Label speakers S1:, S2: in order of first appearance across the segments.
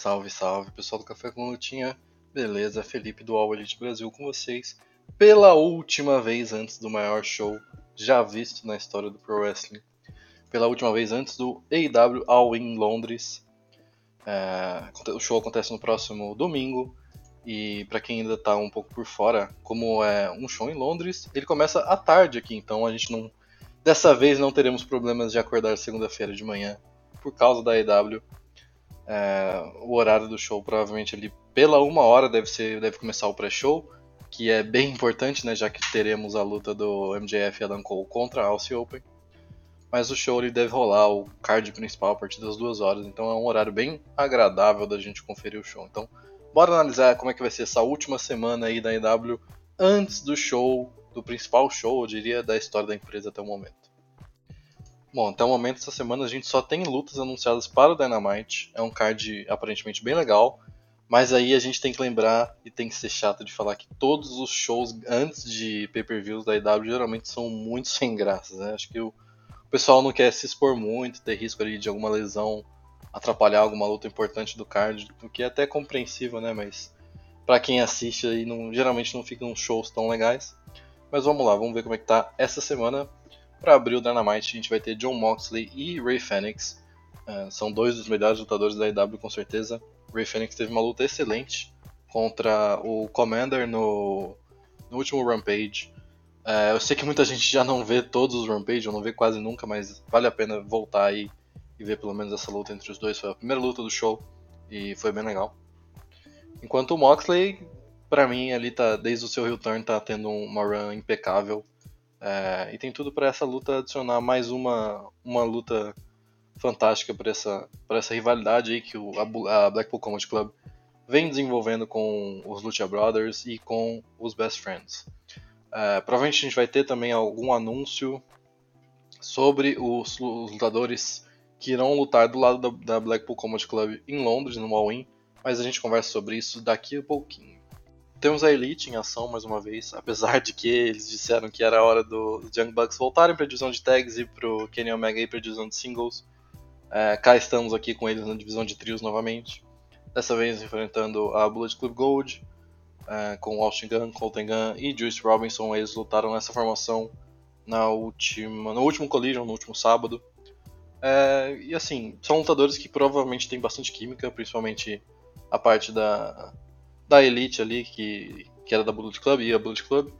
S1: Salve, salve, pessoal do Café com Lutinha. Beleza, Felipe do All Elite Brasil com vocês. Pela última vez antes do maior show já visto na história do Pro Wrestling. Pela última vez antes do AEW All In Londres. É, o show acontece no próximo domingo. E para quem ainda tá um pouco por fora, como é um show em Londres, ele começa à tarde aqui, então a gente não. Dessa vez não teremos problemas de acordar segunda-feira de manhã por causa da AEW é, o horário do show provavelmente ali pela uma hora deve ser deve começar o pré-show, que é bem importante, né, já que teremos a luta do MJF e Adam Cole contra a Open. Mas o show ele deve rolar o card principal a partir das duas horas, então é um horário bem agradável da gente conferir o show. Então, bora analisar como é que vai ser essa última semana aí da EW antes do show, do principal show, eu diria, da história da empresa até o momento. Bom, até o momento, essa semana a gente só tem lutas anunciadas para o Dynamite. É um card aparentemente bem legal. Mas aí a gente tem que lembrar e tem que ser chato de falar que todos os shows antes de pay-per-views da IW geralmente são muito sem graça. Né? Acho que o pessoal não quer se expor muito, ter risco ali de alguma lesão atrapalhar alguma luta importante do card, o que é até compreensível, né? Mas para quem assiste aí, não, geralmente não ficam shows tão legais. Mas vamos lá, vamos ver como é que tá essa semana. Para abrir o Dynamite, a gente vai ter John Moxley e Ray Fenix. Uh, são dois dos melhores lutadores da IW, com certeza. Ray Fenix teve uma luta excelente contra o Commander no, no último Rampage. Uh, eu sei que muita gente já não vê todos os Rampage, eu não vê quase nunca, mas vale a pena voltar aí e ver pelo menos essa luta entre os dois. Foi a primeira luta do show e foi bem legal. Enquanto o Moxley, para mim, ali tá desde o seu heel turn tá tendo uma run impecável. É, e tem tudo para essa luta adicionar mais uma, uma luta fantástica para essa, essa rivalidade aí que o, a, a Blackpool Combat Club vem desenvolvendo com os Lucha Brothers e com os Best Friends. É, provavelmente a gente vai ter também algum anúncio sobre os, os lutadores que irão lutar do lado da, da Blackpool Combat Club em Londres, no All-In, mas a gente conversa sobre isso daqui a pouquinho. Temos a Elite em ação mais uma vez, apesar de que eles disseram que era a hora dos do Young Bucks voltarem para a divisão de tags e para o Kenny Omega ir para a divisão de singles. É, cá estamos aqui com eles na divisão de trios novamente. Dessa vez enfrentando a Bullet Club Gold, é, com Austin Gunn, Colton Gunn e Juice Robinson. Eles lutaram nessa formação na última, no último Collision, no último sábado. É, e assim, são lutadores que provavelmente têm bastante química, principalmente a parte da, da Elite ali, que, que era da Bullet Club e a Bullet Club.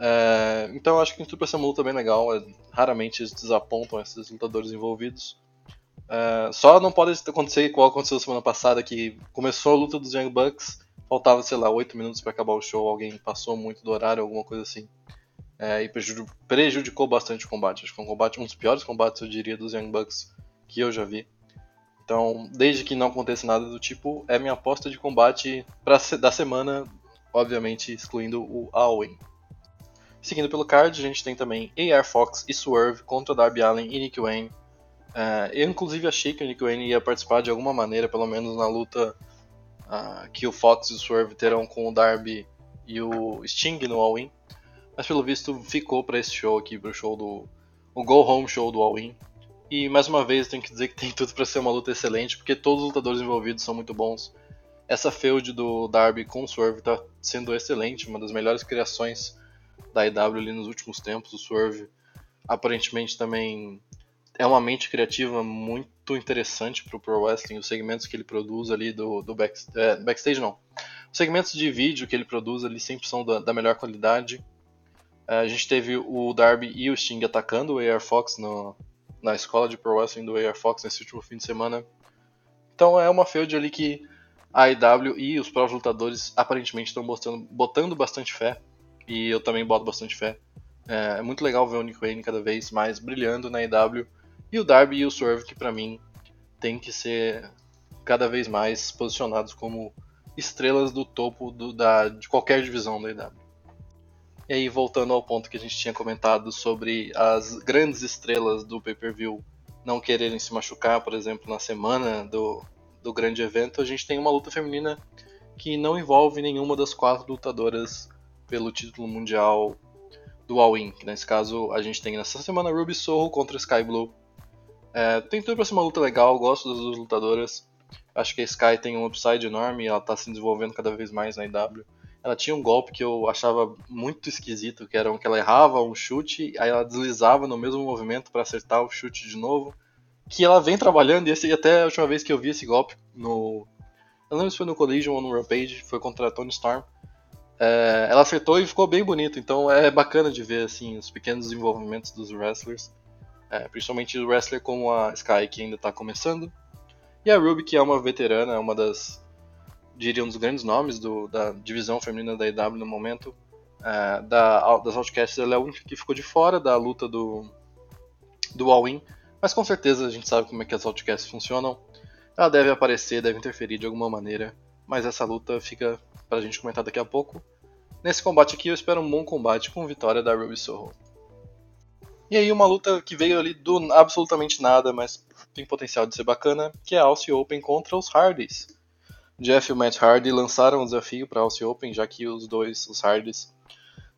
S1: É, então eu acho que pra ser uma luta bem legal. É, raramente eles desapontam esses lutadores envolvidos. É, só não pode acontecer igual aconteceu semana passada, que começou a luta dos Young Bucks, faltava, sei lá, 8 minutos para acabar o show, alguém passou muito do horário, alguma coisa assim. É, e prejudicou bastante o combate. Acho que é um combate, um dos piores combates, eu diria, dos Young Bucks que eu já vi. Então, desde que não aconteça nada do tipo, é minha aposta de combate pra, da semana, obviamente excluindo o Alwyn. Seguindo pelo card, a gente tem também AR Fox e Swerve contra Darby Allen e Nick Wayne. Uh, eu inclusive achei que o Nick Wayne ia participar de alguma maneira, pelo menos na luta uh, que o Fox e o Swerve terão com o Darby e o Sting no All-In. Mas pelo visto ficou para esse show aqui, pro show do. o Go Home Show do All-In. E mais uma vez tenho que dizer que tem tudo para ser uma luta excelente, porque todos os lutadores envolvidos são muito bons. Essa feud do Darby com o Swerve tá sendo excelente, uma das melhores criações da IW ali nos últimos tempos. O Swerve aparentemente também é uma mente criativa muito interessante pro Pro Wrestling, os segmentos que ele produz ali do, do back, é, backstage não. Os segmentos de vídeo que ele produz ali sempre são da, da melhor qualidade. É, a gente teve o Darby e o Sting atacando o AR Fox no, na escola de Pro Wrestling do AR Fox nesse último fim de semana. Então é uma feud ali que a IW e os próprios lutadores aparentemente estão botando, botando bastante fé. E eu também boto bastante fé. É, é, muito legal ver o Nick Wayne cada vez mais brilhando na IW. E o Darby e o Swerve, que para mim tem que ser cada vez mais posicionados como estrelas do topo do, da, de qualquer divisão da IW. E aí, voltando ao ponto que a gente tinha comentado sobre as grandes estrelas do pay-per-view não quererem se machucar, por exemplo, na semana do, do grande evento, a gente tem uma luta feminina que não envolve nenhuma das quatro lutadoras pelo título mundial do All-In. Nesse caso, a gente tem nessa semana Ruby Soho contra Sky Blue. É, tem tudo pra ser uma luta legal, gosto das duas lutadoras. Acho que a Sky tem um upside enorme, ela tá se desenvolvendo cada vez mais na IW ela tinha um golpe que eu achava muito esquisito, que era que ela errava um chute, aí ela deslizava no mesmo movimento para acertar o chute de novo. Que ela vem trabalhando, e esse, até a última vez que eu vi esse golpe no. Eu não lembro se foi no Collision ou no Rampage, foi contra a Tony Storm. É, ela acertou e ficou bem bonito, então é bacana de ver assim os pequenos desenvolvimentos dos wrestlers. É, principalmente o wrestler como a Sky, que ainda está começando. E a Ruby, que é uma veterana, é uma das diria um dos grandes nomes do, da divisão feminina da EW no momento. É, da, das Outcasts, ela é a única que ficou de fora da luta do, do All-In, mas com certeza a gente sabe como é que as Outcasts funcionam. Ela deve aparecer, deve interferir de alguma maneira, mas essa luta fica pra gente comentar daqui a pouco. Nesse combate aqui eu espero um bom combate com vitória da Ruby Soho. E aí uma luta que veio ali do absolutamente nada, mas tem potencial de ser bacana, que é a Aussie Open contra os Hardys. Jeff e o Matt Hardy lançaram um desafio para a Aussie Open, já que os dois, os Hardys,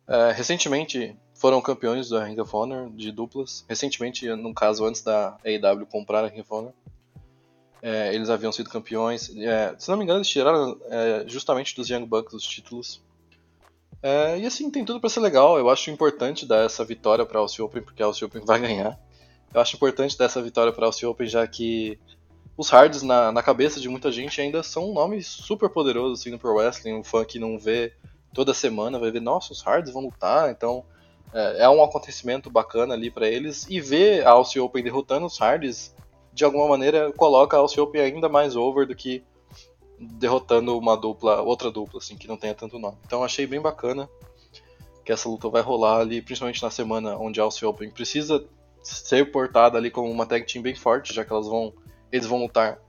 S1: uh, recentemente foram campeões da Ring of Honor de duplas. Recentemente, no caso, antes da AEW comprar a Ring of Honor, é, eles haviam sido campeões. É, se não me engano, eles tiraram é, justamente dos Young Bucks os títulos. É, e assim, tem tudo para ser legal. Eu acho importante dar essa vitória para a Open, porque a Open vai ganhar. Eu acho importante dar essa vitória para a Open, já que os Hards na, na cabeça de muita gente ainda são um nome super poderoso assim, no Pro Wrestling. Um fã que não vê toda semana vai ver, nossa, os Hards vão lutar, então é, é um acontecimento bacana ali para eles. E ver a Aussie Open derrotando os Hards, de alguma maneira, coloca a Aussie Open ainda mais over do que derrotando uma dupla, outra dupla, assim, que não tenha tanto nome. Então achei bem bacana que essa luta vai rolar ali, principalmente na semana onde a Aussie Open precisa ser portada ali como uma tag team bem forte, já que elas vão eles vão lutar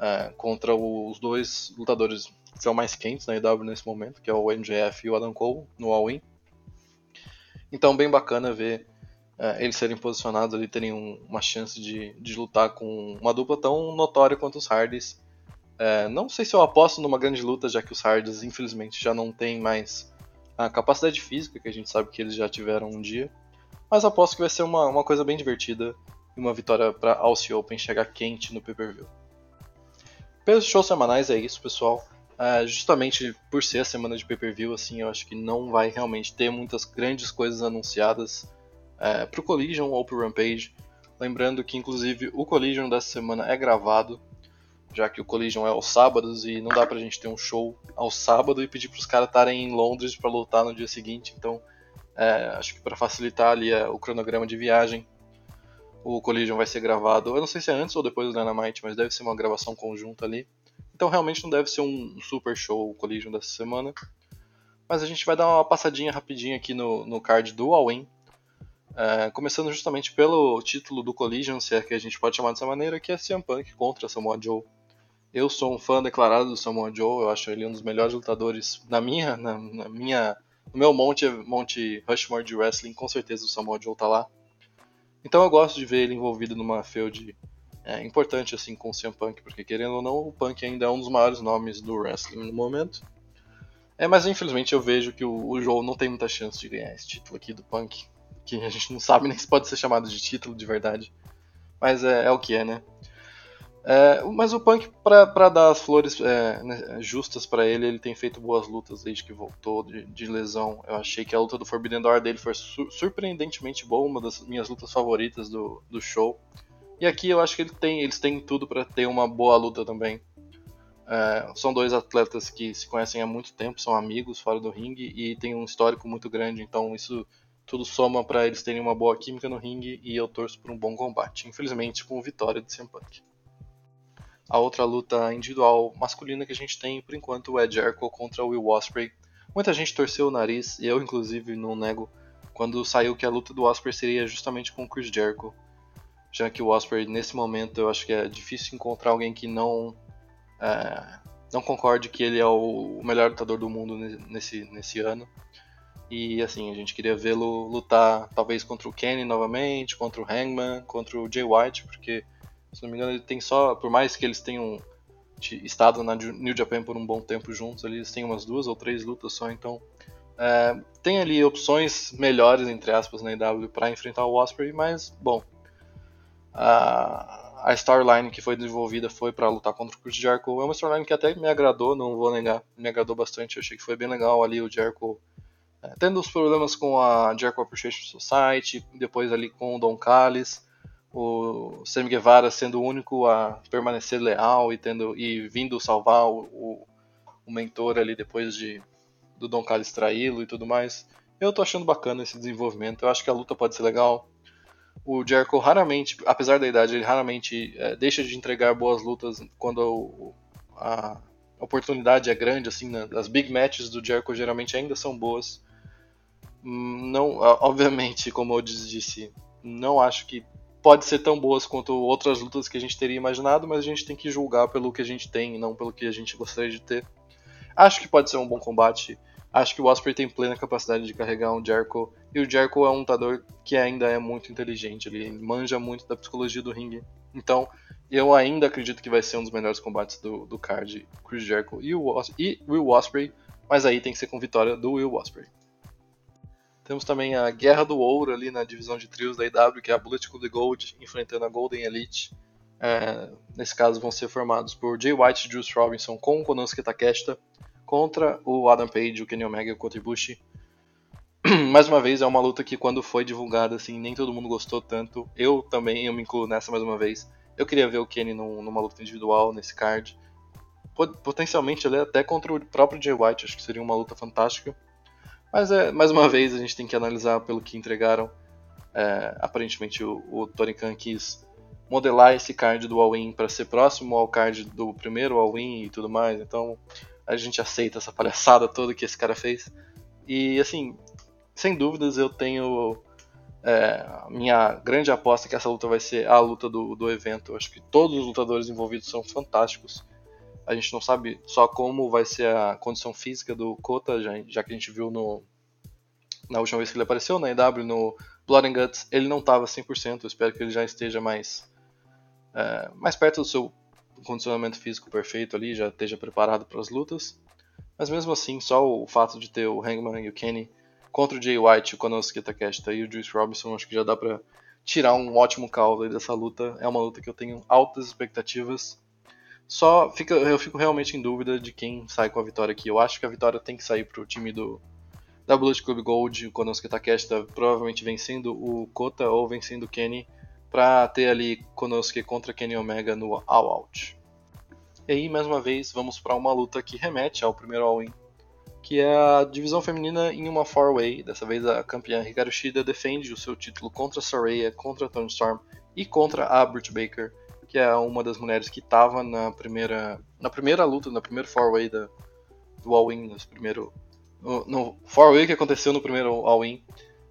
S1: é, contra os dois lutadores que são mais quentes na EW nesse momento, que é o MJF e o Adam Cole no All-In. Então, bem bacana ver é, eles serem posicionados ali, terem um, uma chance de, de lutar com uma dupla tão notória quanto os Hardys. É, não sei se eu aposto numa grande luta, já que os Hardys, infelizmente, já não têm mais a capacidade física que a gente sabe que eles já tiveram um dia. Mas aposto que vai ser uma, uma coisa bem divertida e uma vitória para Aussie Open chegar quente no pay-per-view. Pelos shows semanais é isso, pessoal. Uh, justamente por ser a semana de pay-per-view, assim, eu acho que não vai realmente ter muitas grandes coisas anunciadas uh, é, para o Collision ou para o Rampage. Lembrando que, inclusive, o Collision dessa semana é gravado, já que o Collision é aos sábados e não dá pra gente ter um show ao sábado e pedir para os caras estarem em Londres para lutar no dia seguinte. Então, é, acho que para facilitar ali é, o cronograma de viagem, o Collision vai ser gravado, eu não sei se é antes ou depois do Dynamite, mas deve ser uma gravação conjunta ali. Então realmente não deve ser um super show o Collision dessa semana. Mas a gente vai dar uma passadinha rapidinho aqui no, no card do All-In. É, começando justamente pelo título do Collision, se é que a gente pode chamar dessa maneira, que é CM Punk contra Samoa Joe. Eu sou um fã declarado do Samoa Joe, eu acho ele um dos melhores lutadores na minha, na, na minha, no meu monte, monte Rushmore de wrestling, com certeza o Samoa Joe tá lá. Então eu gosto de ver ele envolvido numa feud é, importante assim com o CM Punk, porque querendo ou não, o Punk ainda é um dos maiores nomes do wrestling no momento. É, mas infelizmente eu vejo que o, o Joe não tem muita chance de ganhar esse título aqui do Punk, que a gente não sabe nem se pode ser chamado de título de verdade. Mas é, é o que é, né? É, mas o Punk, para dar as flores é, né, justas para ele, ele tem feito boas lutas desde que voltou de, de, lesão. Eu achei que a luta do Forbidden Door dele foi sur surpreendentemente boa, uma das minhas lutas favoritas do, do show. E aqui eu acho que ele tem, eles têm tudo para ter uma boa luta também. É, são dois atletas que se conhecem há muito tempo, são amigos fora do ringue e tem um histórico muito grande, então isso tudo soma para eles terem uma boa química no ringue e eu torço por um bom combate. Infelizmente, com vitória de CM Punk. A outra luta individual masculina que a gente tem, por enquanto, é Jericho contra Will Ospreay. Muita gente torceu o nariz, eu inclusive não nego, quando saiu que a luta do Ospreay seria justamente com o Chris Jericho. Já que o Ospreay, nesse momento, eu acho que é difícil encontrar alguém que não é, não concorde que ele é o melhor lutador do mundo nesse, nesse ano. E assim, a gente queria vê-lo lutar talvez contra o Kenny novamente, contra o Hangman, contra o Jay White, porque se não me engano, ele tem só, por mais que eles tenham estado na New Japan por um bom tempo juntos, eles têm umas duas ou três lutas só, então é, tem ali opções melhores, entre aspas, na IW para enfrentar o Osprey, mas, bom, a, a storyline que foi desenvolvida foi para lutar contra o Chris Jericho. É uma storyline que até me agradou, não vou negar, me agradou bastante, eu achei que foi bem legal ali o Jericho é, tendo os problemas com a Jericho Appreciation Society, depois ali com o Don Callis, o Sam Guevara sendo o único a permanecer leal e tendo e vindo salvar o, o, o mentor ali depois de do Don Callis traí-lo e tudo mais. Eu tô achando bacana esse desenvolvimento. Eu acho que a luta pode ser legal. O Jericho raramente, apesar da idade, ele raramente é, deixa de entregar boas lutas quando a oportunidade é grande. Assim, né? as big matches do Jericho geralmente ainda são boas. Hum, não, obviamente, como eu disse, não acho que pode ser tão boas quanto outras lutas que a gente teria imaginado, mas a gente tem que julgar pelo que a gente tem não pelo que a gente gostaria de ter. Acho que pode ser um bom combate. Acho que o Osprey tem plena capacidade de carregar um Jericho. E o Jericho é um lutador que ainda é muito inteligente. Ele manja muito da psicologia do ringue. Então, eu ainda acredito que vai ser um dos melhores combates do, do card. Chris Jericho e o e Will Osprey. Mas aí tem que ser com vitória do Will Osprey. Temos também a Guerra do Ouro ali na divisão de trios da IW, que é a Bullet Club Gold enfrentando a Golden Elite. É, nesse caso vão ser formados por Jay White e Juice Robinson com o Konosuke Takeshita contra o Adam Page, o Kenny Omega e o Kota Ibushi. mais uma vez, é uma luta que quando foi divulgada, assim, nem todo mundo gostou tanto. Eu também, eu me incluo nessa mais uma vez. Eu queria ver o Kenny num, numa luta individual nesse card. Potencialmente ele até contra o próprio Jay White, acho que seria uma luta fantástica. Mas é, mais uma vez a gente tem que analisar pelo que entregaram. É, aparentemente o, o quis modelar esse card do All-In para ser próximo ao card do primeiro All-In e tudo mais. Então a gente aceita essa palhaçada toda que esse cara fez. E assim, sem dúvidas eu tenho é, minha grande aposta que essa luta vai ser a luta do, do evento. Eu acho que todos os lutadores envolvidos são fantásticos. A gente não sabe só como vai ser a condição física do Kota, já, já que a gente viu no, na última vez que ele apareceu na EW, no Blood and Guts, ele não estava 100%. Eu espero que ele já esteja mais, é, mais perto do seu condicionamento físico perfeito ali, já esteja preparado para as lutas. Mas mesmo assim, só o fato de ter o Hangman e o Kenny contra o Jay White, o Konosuke Takeshita e o Juice Robinson, acho que já dá para tirar um ótimo caldo dessa luta. É uma luta que eu tenho altas expectativas. Só fica, eu fico realmente em dúvida de quem sai com a vitória aqui. Eu acho que a vitória tem que sair pro time do da Bullet Club Gold, o Konosuke Takeshita provavelmente vencendo o Kota ou vencendo o Kenny para ter ali Konosuke contra Kenny Omega no All Out. E aí, mais uma vez, vamos para uma luta que remete ao primeiro All-In, que é a divisão feminina em uma four-way. Dessa vez a campeã Hikaru Shida defende o seu título contra Soraya, contra Tony Storm e contra a Britt Baker que é uma das mulheres que estava na primeira na primeira luta, na primeira four-way da, do All-In, no primeiro no, no four-way que aconteceu no primeiro All-In,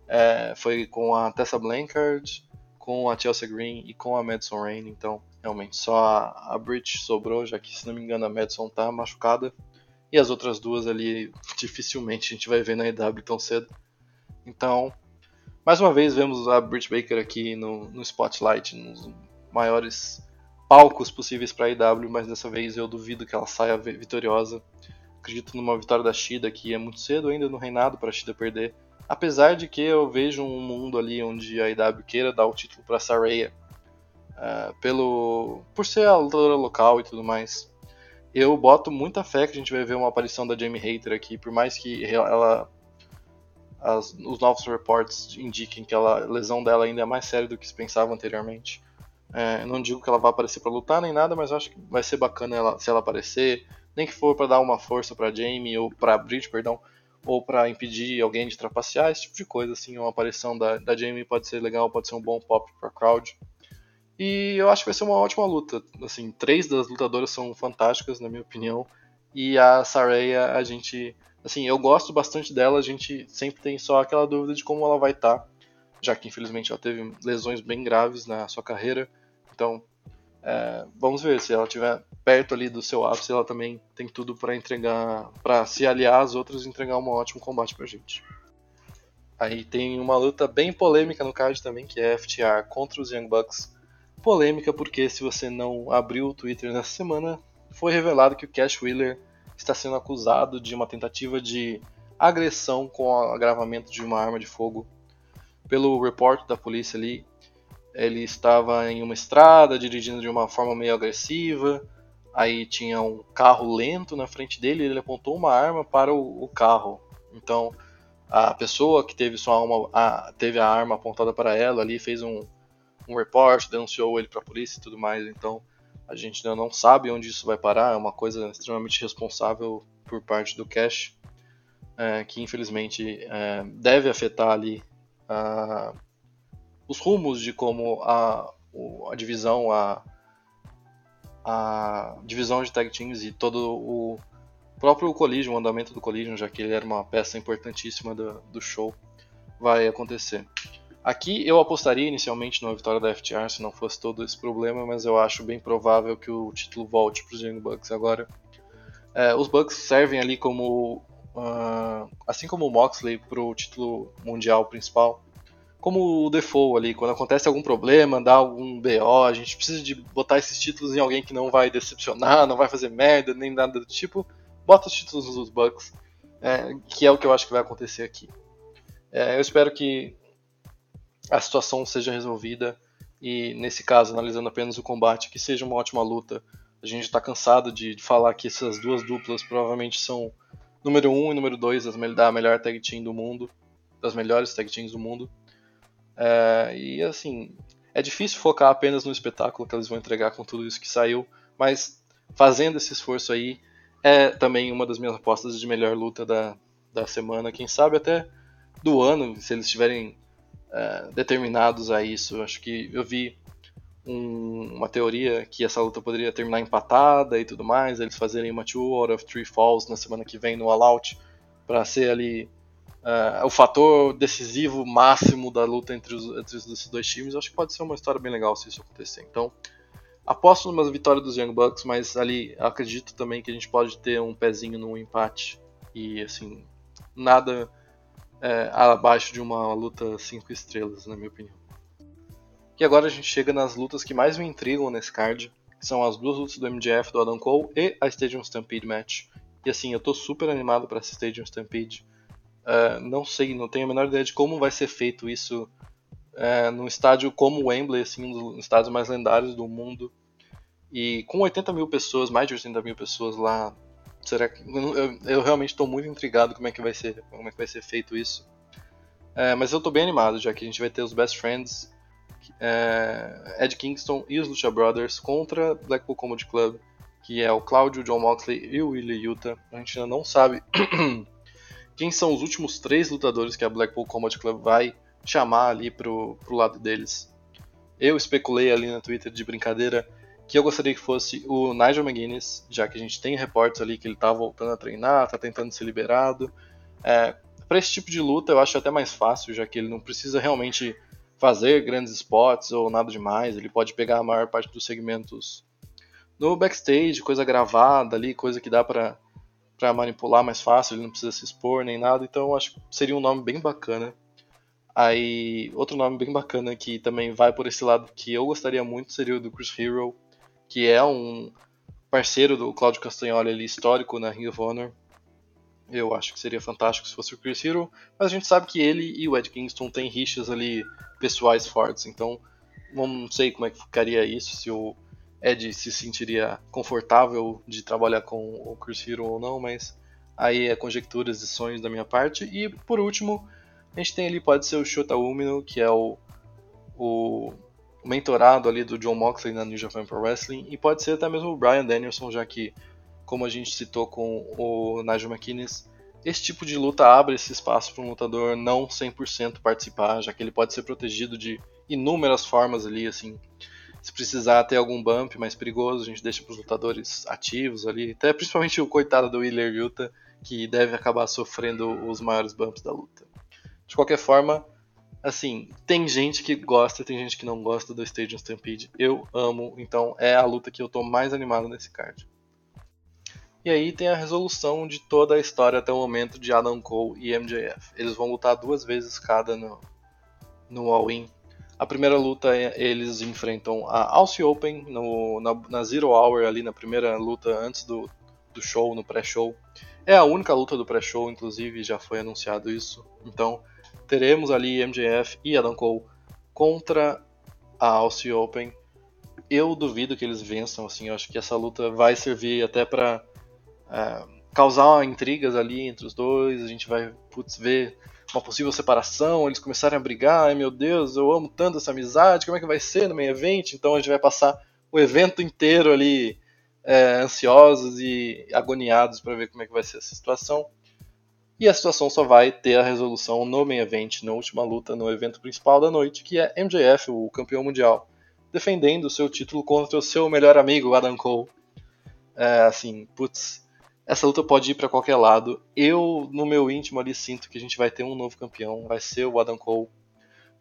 S1: é, foi com a Tessa Blancard, com a Chelsea Green e com a Madison Rain, então realmente só a, a Bridge sobrou, já que se não me engano a Madison tá machucada e as outras duas ali dificilmente a gente vai ver na EW tão cedo. Então, mais uma vez vemos a Britt Baker aqui no, no spotlight, nos maiores palcos possíveis para a EW, mas dessa vez eu duvido que ela saia vitoriosa. Acredito numa vitória da Shida, que é muito cedo ainda no reinado para a Shida perder. Apesar de que eu vejo um mundo ali onde a EW queira dar o título para Saraya, uh, pelo por ser a lutadora local e tudo mais. Eu boto muita fé que a gente vai ver uma aparição da Jamie Hater aqui, por mais que ela as, os novos reports indiquem que ela, a lesão dela ainda é mais séria do que se pensava anteriormente. É, não digo que ela vai aparecer para lutar nem nada, mas acho que vai ser bacana ela, se ela aparecer, nem que for para dar uma força para Jamie ou para Bridge, perdão, ou para impedir alguém de trapacear, esse tipo de coisa assim, uma aparição da, da Jamie pode ser legal, pode ser um bom pop para crowd. E eu acho que vai ser uma ótima luta. Assim, três das lutadoras são fantásticas na minha opinião, e a Saraya a gente Assim, eu gosto bastante dela, a gente sempre tem só aquela dúvida de como ela vai estar, tá, já que infelizmente ela teve lesões bem graves na sua carreira. Então, é, vamos ver se ela estiver perto ali do seu ápice, ela também tem tudo para entregar, para se aliar às outras e entregar um ótimo combate pra gente. Aí tem uma luta bem polêmica no card também, que é FTR contra os Young Bucks. Polêmica porque se você não abriu o Twitter nessa semana, foi revelado que o Cash Wheeler está sendo acusado de uma tentativa de agressão com agravamento de uma arma de fogo. Pelo report da polícia ali, ele estava em uma estrada dirigindo de uma forma meio agressiva. Aí tinha um carro lento na frente dele, e ele apontou uma arma para o, o carro. Então a pessoa que teve sua alma, a, teve a arma apontada para ela ali fez um, um report, denunciou ele para a polícia e tudo mais. Então a gente ainda não sabe onde isso vai parar, é uma coisa extremamente responsável por parte do Cash, é, que infelizmente é, deve afetar ali os rumos de como a, a divisão, a, a divisão de tag teams e todo o próprio Collision, o andamento do Collision, já que ele era uma peça importantíssima do, do show, vai acontecer. Aqui eu apostaria inicialmente numa vitória da FTR se não fosse todo esse problema, mas eu acho bem provável que o título volte para os Young Bucks agora. É, os Bucks servem ali como, uh, assim como o Moxley para o título mundial principal, como o default ali, quando acontece algum problema, dá algum BO, a gente precisa de botar esses títulos em alguém que não vai decepcionar, não vai fazer merda, nem nada do tipo, bota os títulos dos Bucks, é, que é o que eu acho que vai acontecer aqui. É, eu espero que a situação seja resolvida e, nesse caso, analisando apenas o combate, que seja uma ótima luta. A gente está cansado de, falar que essas duas duplas provavelmente são número 1 um e número 2 da melhor tag team do mundo, das melhores tag teams do mundo. É, e assim, é difícil focar apenas no espetáculo que eles vão entregar com tudo isso que saiu, mas fazendo esse esforço aí é também uma das minhas apostas de melhor luta da, da semana, quem sabe até do ano, se eles estiverem é, determinados a isso. Acho que eu vi um, uma teoria que essa luta poderia terminar empatada e tudo mais, eles fazerem uma two out of three falls na semana que vem no All Out para ser ali uh, o fator decisivo máximo da luta entre os, entre os dois times. Acho que pode ser uma história bem legal se isso acontecer. Então, aposto numa vitória dos Young Bucks, mas ali acredito também que a gente pode ter um pezinho no empate e assim nada é, abaixo de uma luta 5 estrelas, na minha opinião. E agora a gente chega nas lutas que mais me intrigam nesse card, que são as duas lutas do MJF do Adam Cole e a Stadium Stampede Match. E assim, eu tô super animado para essa Stadium Stampede. Uh, não sei, não tenho a menor ideia de como vai ser feito isso uh, num estádio como o Wembley, assim, um dos estádios mais lendários do mundo. E com 80 mil pessoas, mais de 80 mil pessoas lá, Será que eu, eu realmente estou muito intrigado como é que vai ser, como é que vai ser feito isso. É, mas eu estou bem animado, já que a gente vai ter os Best Friends, Ed Kingston e os Lucha Brothers contra Blackpool Comedy Club, que é o Claudio, John Moxley e o Willie Yuta. A gente ainda não sabe quem são os últimos três lutadores que a Blackpool Comedy Club vai chamar ali pro, pro lado deles. Eu especulei ali no Twitter de brincadeira que eu gostaria que fosse o Nigel McGuinness, já que a gente tem reportes ali que ele tá voltando a treinar, tá tentando ser liberado. É, para esse tipo de luta eu acho até mais fácil, já que ele não precisa realmente fazer grandes spots ou nada demais, ele pode pegar a maior parte dos segmentos no backstage, coisa gravada ali, coisa que dá para para manipular mais fácil, ele não precisa se expor nem nada, então acho que seria um nome bem bacana. Aí, outro nome bem bacana que também vai por esse lado que eu gostaria muito seria o do Chris Hero, que é um parceiro do Claudio Castagnoli ali, histórico na Ring of Honor. Eu acho que seria fantástico se fosse o Chris Hero, mas a gente sabe que ele e o Ed Kingston têm rixas ali pessoais fortes, então não sei como é que ficaria isso, se o Ed se sentiria confortável de trabalhar com o Chris Hero ou não, mas aí é conjecturas e sonhos da minha parte. E por último, a gente tem ali, pode ser o Shota Umino, que é o, o mentorado ali do John Moxley na New Japan Pro Wrestling, e pode ser até mesmo o Brian Danielson, já que, como a gente citou com o Nigel McInnes, esse tipo de luta abre esse espaço para um lutador não 100% participar, já que ele pode ser protegido de inúmeras formas ali, assim, se precisar ter algum bump mais perigoso, a gente deixa para os lutadores ativos ali. Até principalmente o coitado do Wheeler Yuta, que deve acabar sofrendo os maiores bumps da luta. De qualquer forma, assim, tem gente que gosta, tem gente que não gosta do Stadium Stampede. Eu amo, então é a luta que eu tô mais animado nesse card. E aí tem a resolução de toda a história até o momento de Adam Cole e MJF. Eles vão lutar duas vezes cada no, no All-In a primeira luta eles enfrentam a Aussie Open no, na, na, Zero Hour, ali na primeira luta antes do, do show, no pré-show. É a única luta do pré-show, inclusive já foi anunciado isso. Então teremos ali MJF e Adam Cole contra a Aussie Open. Eu duvido que eles vençam, assim, eu acho que essa luta vai servir até para é, causar intrigas ali entre os dois. A gente vai putz, ver uma possível separação, eles começarem a brigar, ai meu Deus, eu amo tanto essa amizade, como é que vai ser no meio evento? Então a gente vai passar o evento inteiro ali é, ansiosos e agoniados para ver como é que vai ser essa situação. E a situação só vai ter a resolução no main event, na última luta, no evento principal da noite, que é MJF, o campeão mundial, defendendo o seu título contra o seu melhor amigo, Adam Cole. É, assim, putz, essa luta pode ir para qualquer lado. Eu, no meu íntimo ali, sinto que a gente vai ter um novo campeão, vai ser o Adam Cole.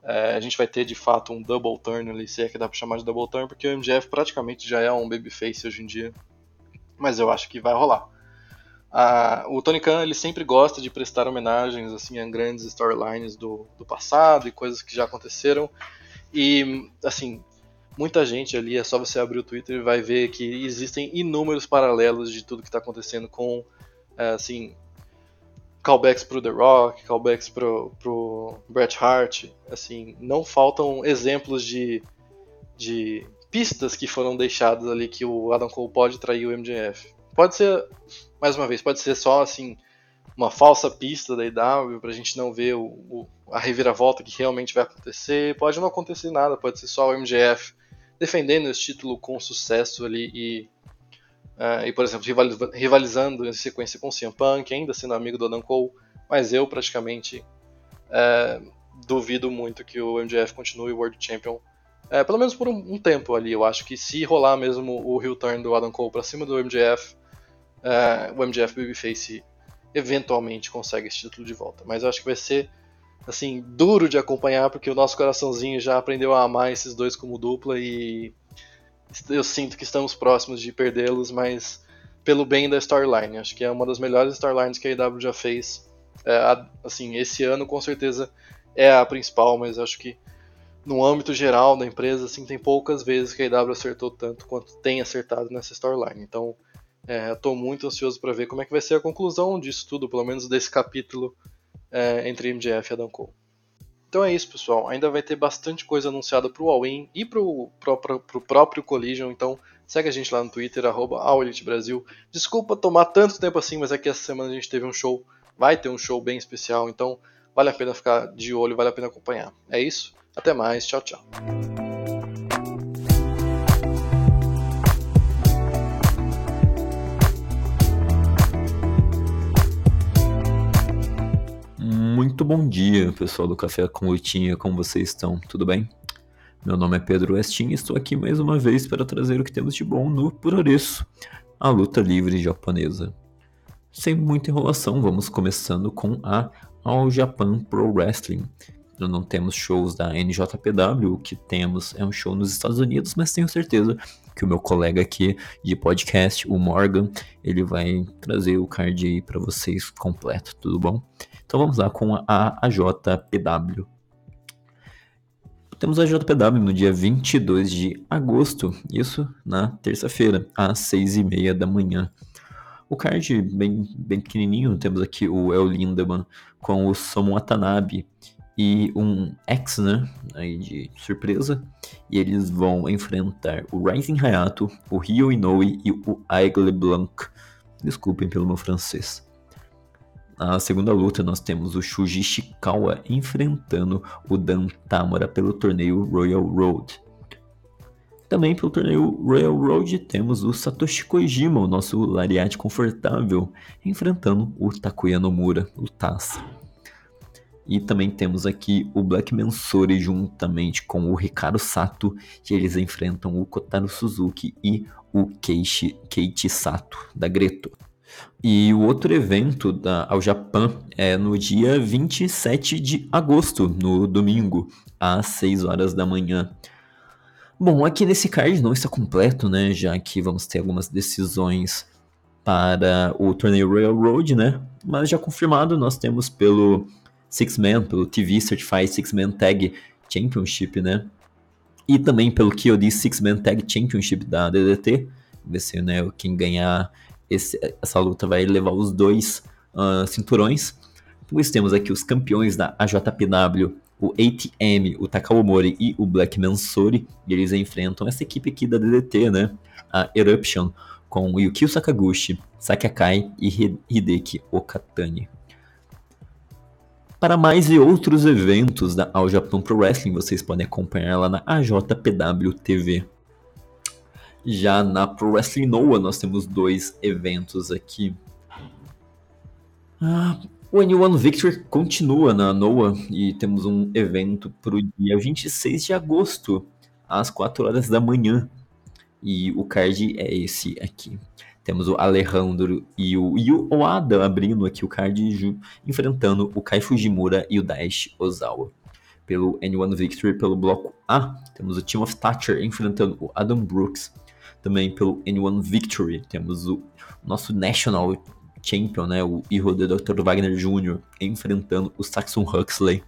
S1: É, a gente vai ter de fato um double turn ali, se é que dá pra chamar de double turn, porque o MJF praticamente já é um babyface hoje em dia. Mas eu acho que vai rolar. Ah, o Tony Khan ele sempre gosta de prestar homenagens assim a grandes storylines do, do passado e coisas que já aconteceram. E assim, muita gente ali, é só você abrir o Twitter e vai ver que existem inúmeros paralelos de tudo que está acontecendo com, é, assim, callbacks pro The Rock, callbacks pro, pro Bret Hart, assim, não faltam exemplos de, de pistas que foram deixadas ali que o Adam Cole pode trair o MJF. Pode ser, mais uma vez, pode ser só, assim, uma falsa pista da IW pra gente não ver o, o, a reviravolta que realmente vai acontecer. Pode não acontecer nada, pode ser só o MJF defendendo esse título com sucesso ali e, uh, e por exemplo, rivalizando em sequência com o CM Punk, ainda sendo amigo do Adam Cole, mas eu praticamente uh, duvido muito que o MJF continue World Champion, uh, pelo menos por um, um, tempo ali. Eu acho que se rolar mesmo o heel turn do Adam Cole para cima do MJF, o MJF Babyface eventualmente consegue esse título de volta, mas eu acho que vai ser assim, duro de acompanhar, porque o nosso coraçãozinho já aprendeu a amar esses dois como dupla e eu sinto que estamos próximos de perdê-los, mas pelo bem da storyline. Acho que é uma das melhores storylines que a IW já fez. É, assim, esse ano com certeza é a principal, mas acho que no âmbito geral da empresa, assim, tem poucas vezes que a IW acertou tanto quanto tem acertado nessa storyline. Então, estou é, muito ansioso para ver como é que vai ser a conclusão disso tudo, pelo menos desse capítulo é, entre MJF e Adam Cole. Então é isso, pessoal. Ainda vai ter bastante coisa anunciada para o All-In e para o próprio Collision. Então segue a gente lá no Twitter, arroba Brasil. Desculpa tomar tanto tempo assim, mas é que essa semana a gente teve um show. Vai ter um show bem especial, então vale a pena ficar de olho, vale a pena acompanhar. É isso. Até mais. Tchau, tchau.
S2: Muito bom dia, pessoal do Café com Lutinha, como vocês estão? Tudo bem? Meu nome é Pedro Westin e estou aqui mais uma vez para trazer o que temos de bom no Puroresu, a luta livre japonesa. Sem muita enrolação, vamos começando com a All Japan Pro Wrestling. Não temos shows da NJPW, o que temos é um show nos Estados Unidos, mas tenho certeza que o meu colega aqui de podcast, o Morgan, ele vai trazer o card aí para vocês completo, tudo bom? Então vamos lá com a AJPW. Temos a JPW no dia 22 de agosto, isso na terça-feira, às 6h30 da manhã. O card bem, bem pequenininho, temos aqui o El Lindemann com o Somo Watanabe e um X, né, aí de surpresa, e eles vão enfrentar o Rising Hayato, o Ryo Inoue e o Aigle Blanc. Desculpem pelo meu francês. Na segunda luta, nós temos o Shuji Ishikawa enfrentando o Dan Tamura pelo torneio Royal Road. Também pelo torneio Royal Road temos o Satoshi Kojima, o nosso lariate confortável, enfrentando o Takuya Nomura, o Taz. E também temos aqui o Black Mansori juntamente com o Ricardo Sato, que eles enfrentam o Kotaro Suzuki e o Keiichi, Keiichi Sato, da Greto. E o outro evento da, ao Japão é no dia 27 de agosto, no domingo, às 6 horas da manhã. Bom, aqui nesse card não está completo, né? Já que vamos ter algumas decisões para o torneio Royal Road, né? Mas já confirmado, nós temos pelo Six Man, pelo TV Certified Six Man Tag Championship, né? E também pelo KOD Six Man Tag Championship da DDT. Ver se né, quem ganhar esse, essa luta vai levar os dois uh, cinturões. Depois temos aqui os campeões da AJPW, o ATM, o Takawomori e o Black Mansori. E eles enfrentam essa equipe aqui da DDT, né? A Eruption, com Yukio Sakaguchi, Sakai e Hideki Okatani. Para mais e outros eventos da All Japan Pro Wrestling, vocês podem acompanhar lá na AJPW TV. Já na Pro Wrestling Noah, nós temos dois eventos aqui. Ah, o N1 Victory continua na Noah e temos um evento para o dia 26 de agosto, às 4 horas da manhã. E o card é esse aqui. Temos o Alejandro e o Yu Oada abrindo aqui o card, enfrentando o Kai Fujimura e o Daesh Ozawa. Pelo N1 Victory, pelo bloco A, temos o Team of Thatcher enfrentando o Adam Brooks também pelo N1 Victory. Temos o nosso National Champion, né, o Hijo de Dr. Wagner Jr., enfrentando o Saxon Huxley.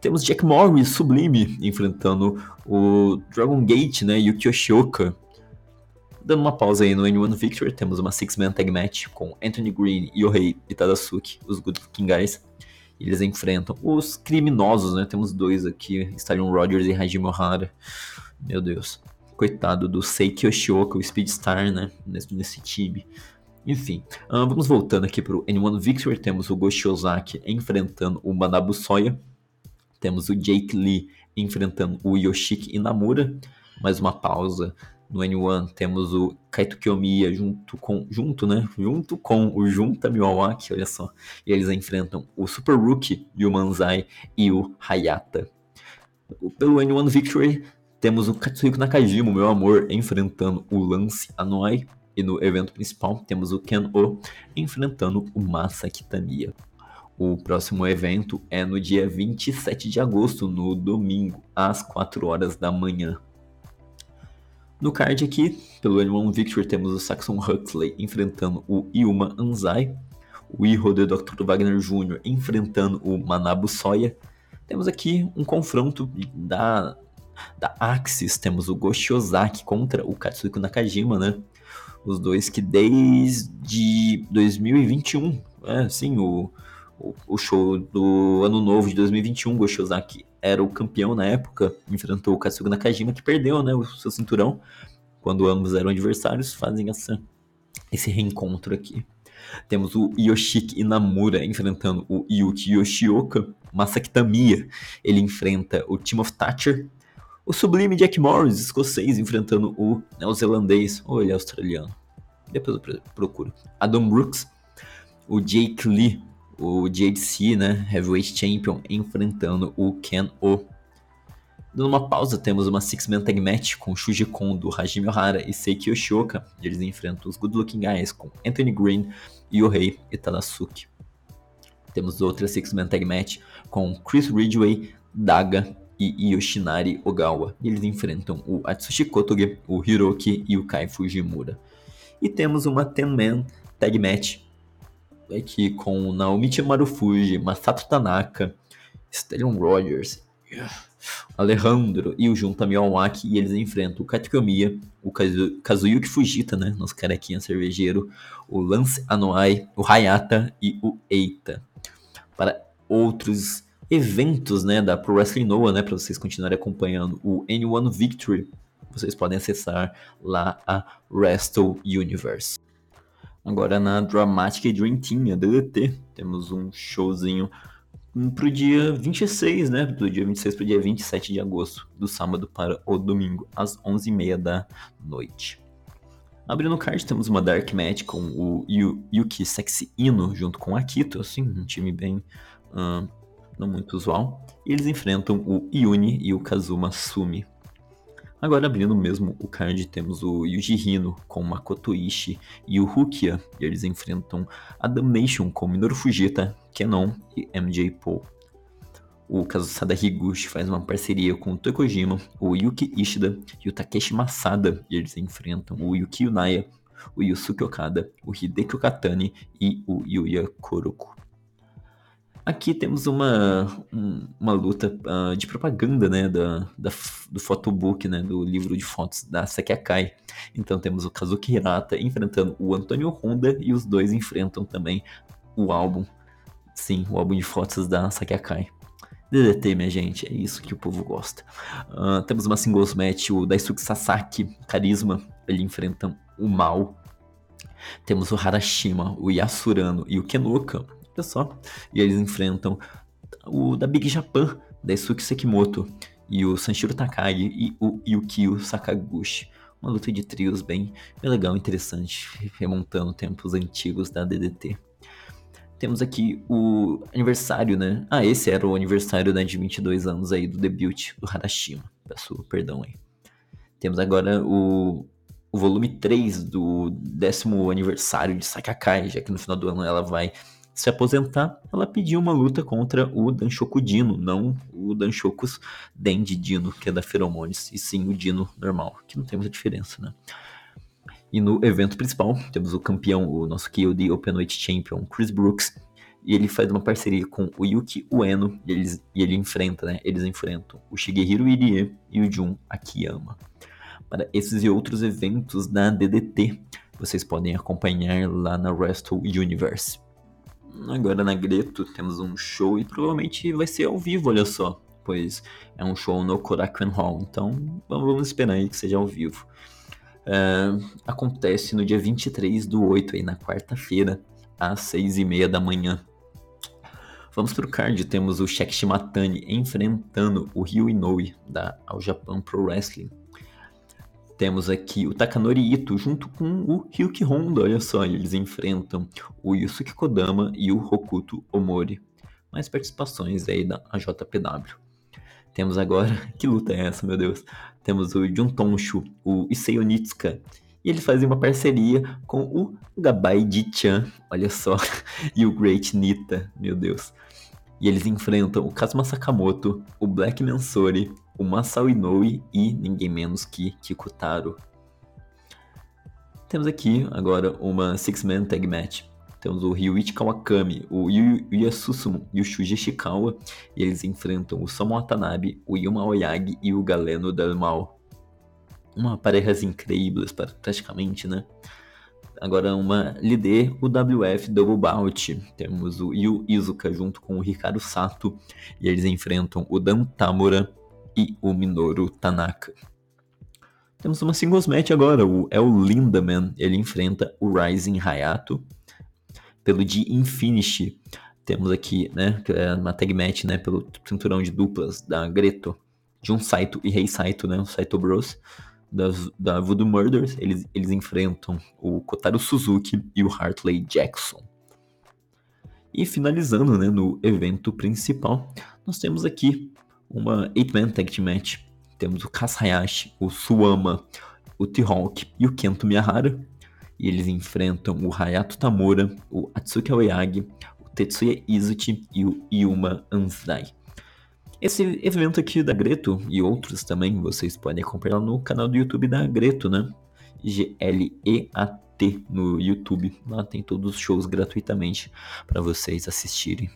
S2: Temos Jack Morris, Sublime, enfrentando o Dragon Gate né, e o Kyoshioka. Dando uma pausa aí no N1 Victory, temos uma Six-Man Tag Match com Anthony Green, Yohei e Tadasuke, os Good King Guys. Eles enfrentam os criminosos, né? Temos dois aqui, Stallion Rogers e Hajime Ohara. Meu Deus coitado do Seiki Yoshioka, o Speedstar, né, nesse, nesse time. Enfim, uh, vamos voltando aqui para o N1 Victory, temos o Goshi Ozaki enfrentando o Manabu Soya, temos o Jake Lee enfrentando o Yoshiki Inamura, mais uma pausa no N1, temos o Kaito Kiyomiya junto com, junto, né, junto com o Junta Miyawaki, olha só, e eles enfrentam o Super Rookie, o Manzai e o Hayata. Pelo N1 Victory, temos o Katsuhiko Nakajima, meu amor, enfrentando o Lance Anoa'i. E no evento principal temos o Ken O enfrentando o Masa Kitamiya. O próximo evento é no dia 27 de agosto, no domingo, às 4 horas da manhã. No card aqui, pelo N1 Victory, temos o Saxon Huxley enfrentando o Yuma Anzai, o Iho de Dr. Wagner Jr. enfrentando o Manabu Soya. Temos aqui um confronto da da Axis, temos o Goshi Ozaki contra o Katsuhiko Nakajima, né? Os dois que desde 2021, é, sim, o, o, o, show do ano novo de 2021, Goshi Ozaki era o campeão na época, enfrentou o Katsuhiko Nakajima, que perdeu, né, o seu cinturão. Quando ambos eram adversários, fazem essa, esse reencontro aqui. Temos o Yoshiki Inamura enfrentando o Yuki Yoshioka. Masaki Tamiya, ele enfrenta o Team of Thatcher, o sublime Jack Morris, escocês, enfrentando o neozelandês, ou ele é australiano. Depois eu procuro. Adam Brooks, o Jake Lee, o JDC, né, Heavyweight Champion, enfrentando o Ken O. Dando uma pausa, temos uma Six-Man Tag Match com Shuji Kondo, Hajime Ohara e Seiki Yoshioka. Eles enfrentam os Good Looking Guys com Anthony Green, Yohei e Tadasuke. Temos outra Six-Man Tag Match com Chris Ridgway, Daga e Yoshinari Ogawa. Eles enfrentam o Atsushi Kotoge, o Hiroki e o Kai Fujimura. E temos uma Ten-Man Tag Match aqui com Naomichi Marufuji, Masato Tanaka, Stellan Rogers, Alejandro e o Junta Miyawaki e eles enfrentam o Katsuyomiya, o Kazu, Kazuyuki Fujita, né, nosso carequinha cervejeiro, o Lance Anoa'i, o Hayata e o Eita. Para outros eventos, né, da Pro Wrestling Noah, né, para vocês continuarem acompanhando o N1 Victory, vocês podem acessar lá a Wrestle Universe. Agora na Dramatic Dream Team, a DDT, temos um showzinho pro dia 26, né? Do dia 26 pro dia 27 de agosto, do sábado para o domingo, às 11h30 da noite. Abrindo o card, temos uma Dark Match com o Yu Yuki Sexy Ino junto com o Akito, assim, um time bem uh, não muito usual. E eles enfrentam o Yuni e o Kazuma Sumi. Agora abrindo mesmo o card, temos o Yuji Hino com Makoto Ishii e o Rukia, e eles enfrentam a Damnation com Minoru Fujita, Kenon e MJ Paul. O Kazusada Higuchi faz uma parceria com o Tokojima, o Yuki Ishida e o Takeshi Masada, e eles enfrentam o Yuki Unaya, o Yusuke Okada, o Hideki Okatani e o Yuya Koroku. Aqui temos uma, um, uma luta uh, de propaganda, né, da, da, do photobook, né, do livro de fotos da Sekiakai. Então temos o Kazuki Hirata enfrentando o Antônio Honda e os dois enfrentam também o álbum, sim, o álbum de fotos da Sekiakai. DDT, minha gente, é isso que o povo gosta. Uh, temos uma singles match, o Daisuke Sasaki, Carisma, ele enfrenta o Mal. Temos o Harashima, o Yasurano e o Kenuka Olha só. E eles enfrentam o da Big Japan, da Isuki Sekimoto, e o Sanshiro Takagi e o Yukio Sakaguchi. Uma luta de trios bem, bem legal, interessante, remontando tempos antigos da DDT. Temos aqui o aniversário, né? Ah, esse era o aniversário né, de 22 anos aí do debut do Harashima. Peço perdão aí. Temos agora o, o volume 3 do décimo aniversário de Sakakai, já que no final do ano ela vai se aposentar, ela pediu uma luta contra o Danshoku Dino, não o Danshokus Dendi Dino, que é da Pheromones, e sim o Dino normal, que não tem muita diferença, né? E no evento principal, temos o campeão, o nosso KOD Openweight Champion, Chris Brooks, e ele faz uma parceria com o Yuki Ueno, e, eles, e ele enfrenta, né? Eles enfrentam o Shigehiro Irie e o Jun Akiyama. Para esses e outros eventos da DDT, vocês podem acompanhar lá na Wrestle Universe. Agora na Greto temos um show e provavelmente vai ser ao vivo, olha só. Pois é um show no Korakuen Hall, então vamos esperar aí que seja ao vivo. É, acontece no dia 23 do 8, aí na quarta-feira, às 6 e meia da manhã. Vamos pro card, temos o Shek Shimatani enfrentando o Ryu Inoue da All Japan Pro Wrestling. Temos aqui o Takanori Ito junto com o Ryuki Honda, olha só, eles enfrentam o Yusuke Kodama e o Hokuto Omori. Mais participações aí da JPW. Temos agora, que luta é essa, meu Deus? Temos o Juntonshu, o Issei Onitsuka, e eles fazem uma parceria com o Gabai Ji-chan, olha só, e o Great Nita, meu Deus. E eles enfrentam o Kazuma Sakamoto, o Black Mansori, o Masao Inoue e ninguém menos que Kikutaro. Temos aqui agora uma Six-Man Tag Match. Temos o Ryuichi Kawakami, o Susumu e o Shuji Ishikawa. E eles enfrentam o Somo Watanabe, o Yuma Oyagi e o Galeno Del Mal. Uma parejas incríveis, praticamente, né? Agora uma líder, o WF Double Bout. Temos o Yu Izuka junto com o Ricardo Sato. E eles enfrentam o Dan Tamura e o Minoru Tanaka. Temos uma singles match agora, o El Lindaman, ele enfrenta o Rising Hayato. Pelo de Infinity, temos aqui, né, é uma tag match, né, pelo cinturão de duplas da Greto, Jun Saito e Rei Saito, né, o Saito Bros das, da Voodoo Murders, eles, eles enfrentam o Kotaro Suzuki e o Hartley Jackson. E finalizando né, no evento principal, nós temos aqui uma 8-man tag team match. Temos o Kasayashi, o Suama, o T-Hawk e o Kento Miyahara. E eles enfrentam o Hayato Tamura, o Atsuki Aoyagi, o Tetsuya Izuchi e o Yuma Anzai. Esse evento aqui da Greto e outros também vocês podem acompanhar no canal do YouTube da Greto, né? G-L-E-A-T no YouTube. Lá tem todos os shows gratuitamente para vocês assistirem.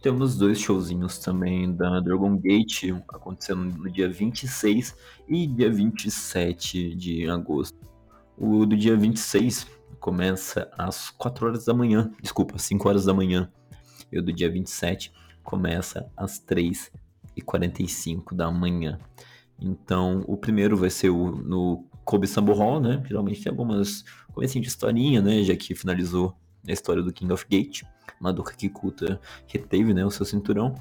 S2: Temos dois showzinhos também da Dragon Gate acontecendo no dia 26 e dia 27 de agosto. O do dia 26 começa às 4 horas da manhã, desculpa, 5 horas da manhã. E o do dia 27 começa às 3h45 da manhã. Então, o primeiro vai ser o, no Kobe Sambo Hall, né? Geralmente tem algumas comecinho de historinha, né? Já que finalizou a história do King of Gate. Madoka Kikuta reteve, né, o seu cinturão.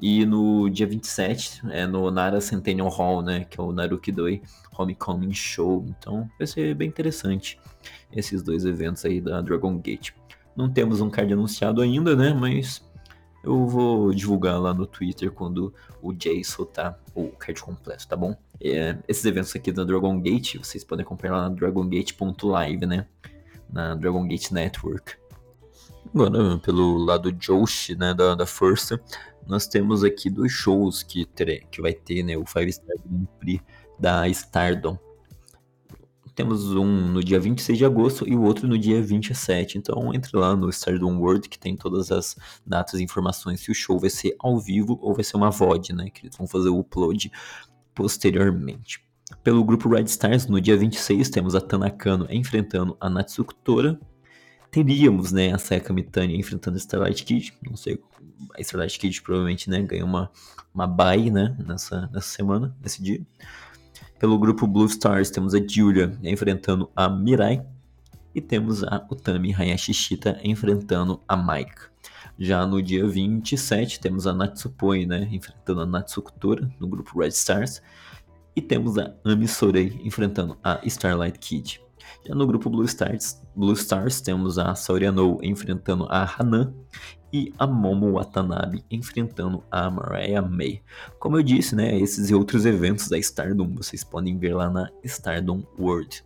S2: E no dia 27, é no Nara Centennial Hall, né, que é o Naruki Doi Homecoming Show. Então, vai ser bem interessante esses dois eventos aí da Dragon Gate. Não temos um card anunciado ainda, né, mas eu vou divulgar lá no Twitter quando o Jay soltar o card completo, tá bom? É, esses eventos aqui da Dragon Gate, vocês podem acompanhar lá na dragongate.live, né? Na Dragon Gate Network. Agora, pelo lado Joshi, né, da, da Força, nós temos aqui dois shows que, ter, que vai ter, né, o Five Star Grand Prix da Stardom temos um no dia 26 de agosto e o outro no dia 27. Então entre lá no Stardom World que tem todas as datas e informações se o show vai ser ao vivo ou vai ser uma VOD, né? Que eles vão fazer o upload posteriormente. Pelo grupo Red Stars, no dia 26, temos a Tanakano enfrentando a Natsuko Tora. Teríamos, né, a Seka Mitani enfrentando a Starlight Kid. Não sei, a Starlight Kid provavelmente, né, ganhou uma, uma bye, né, nessa, nessa semana, nesse dia. Pelo grupo Blue Stars temos a Julia enfrentando a Mirai e temos a Utami Hayashishita enfrentando a Maika. Já no dia 27 temos a Natsupoi, né, enfrentando a Natsukutora no grupo Red Stars e temos a Ami Sorei enfrentando a Starlight Kid. Já no grupo Blue Stars, Blue Stars temos a Saoriano enfrentando a Hanan e a Momo Watanabe enfrentando a Mariah May. Como eu disse, né, esses e outros eventos da Stardom vocês podem ver lá na Stardom World.